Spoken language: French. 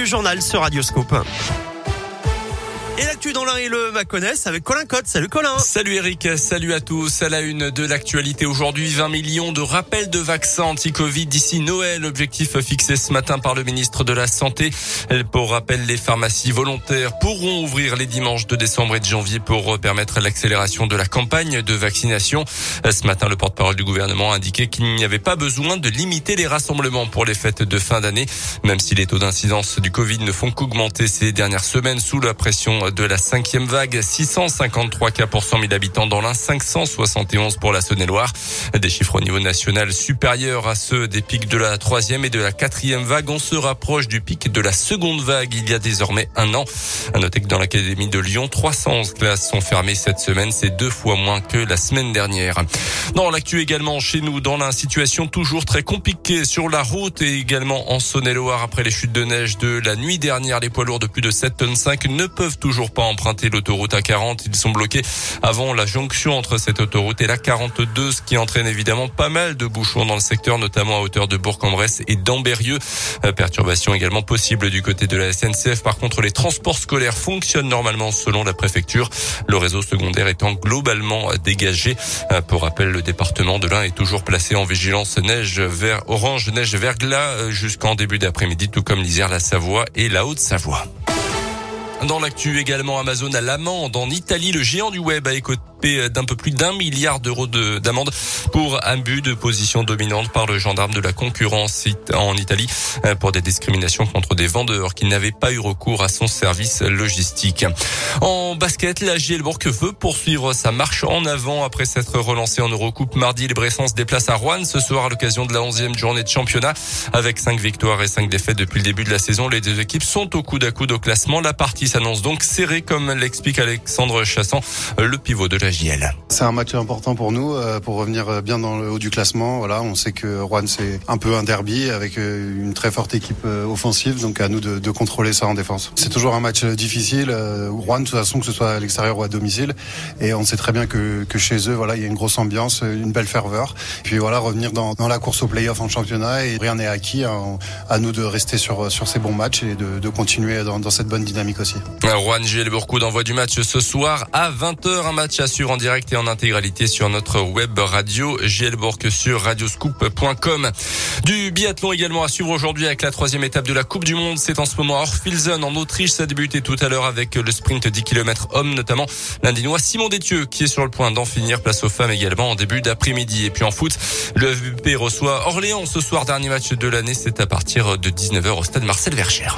Le journal sur Radioscope. Et l'actu dans l'un et le Maconnaisse avec Colin Cotte. Salut Colin. Salut Eric, salut à tous. À la une de l'actualité aujourd'hui, 20 millions de rappels de vaccins anti-Covid d'ici Noël. Objectif fixé ce matin par le ministre de la Santé. Pour rappel, les pharmacies volontaires pourront ouvrir les dimanches de décembre et de janvier pour permettre l'accélération de la campagne de vaccination. Ce matin, le porte-parole du gouvernement a indiqué qu'il n'y avait pas besoin de limiter les rassemblements pour les fêtes de fin d'année, même si les taux d'incidence du Covid ne font qu'augmenter ces dernières semaines sous la pression de la cinquième vague. 653 cas pour 100 000 habitants dans l'Ain, 571 pour la Saône-et-Loire. Des chiffres au niveau national supérieurs à ceux des pics de la troisième et de la quatrième vague. On se rapproche du pic de la seconde vague il y a désormais un an. À noter que dans l'académie de Lyon, 311 classes sont fermées cette semaine. C'est deux fois moins que la semaine dernière. Dans l'actu également chez nous, dans la situation toujours très compliquée sur la route et également en Saône-et-Loire après les chutes de neige de la nuit dernière, les poids lourds de plus de 7 tonnes 5 ne peuvent toujours toujours pas emprunter l'autoroute A40. Ils sont bloqués avant la jonction entre cette autoroute et la 42, ce qui entraîne évidemment pas mal de bouchons dans le secteur, notamment à hauteur de Bourg-en-Bresse et d'Ambérieux. Euh, perturbation également possible du côté de la SNCF. Par contre, les transports scolaires fonctionnent normalement selon la préfecture. Le réseau secondaire étant globalement dégagé. Euh, pour rappel, le département de l'Ain est toujours placé en vigilance neige vert orange, neige verglas euh, jusqu'en début d'après-midi, tout comme l'Isère, la Savoie et la Haute-Savoie. Dans l'actu également, Amazon à l'amende. En Italie, le géant du web a écouté d'un peu plus d'un milliard d'euros d'amende pour abus de position dominante par le gendarme de la concurrence en Italie euh, pour des discriminations contre des vendeurs qui n'avaient pas eu recours à son service logistique. En basket, la Gielbourg veut poursuivre sa marche en avant après s'être relancée en Eurocoupe mardi. Les Bressans se déplacent à Rouen ce soir à l'occasion de la 11e journée de championnat. Avec cinq victoires et cinq défaites depuis le début de la saison, les deux équipes sont au coude à coude au classement. La partie s'annonce donc serrée comme l'explique Alexandre Chassan, le pivot de la c'est un match important pour nous, euh, pour revenir bien dans le haut du classement. Voilà, on sait que Rouen c'est un peu un derby avec euh, une très forte équipe euh, offensive, donc à nous de, de contrôler ça en défense. C'est toujours un match difficile. Rouen, de toute façon, que ce soit à l'extérieur ou à domicile, et on sait très bien que, que chez eux, voilà, il y a une grosse ambiance, une belle ferveur. Puis voilà, revenir dans, dans la course au play-off en championnat et rien n'est acquis. Hein. à nous de rester sur sur ces bons matchs et de, de continuer dans, dans, cette bonne dynamique aussi. Rouen, Gilles Bourcou d'envoi du match ce soir à 20h, un match à en direct et en intégralité sur notre web radio Gielborg sur radioscoop.com. Du biathlon également à suivre aujourd'hui avec la troisième étape de la Coupe du Monde. C'est en ce moment à Orfilsen en Autriche. Ça a débuté tout à l'heure avec le sprint 10 km homme notamment l'Indinois Simon Détieux qui est sur le point d'en finir. Place aux femmes également en début d'après-midi. Et puis en foot, le FVP reçoit Orléans ce soir. Dernier match de l'année. C'est à partir de 19h au stade Marcel Vercher.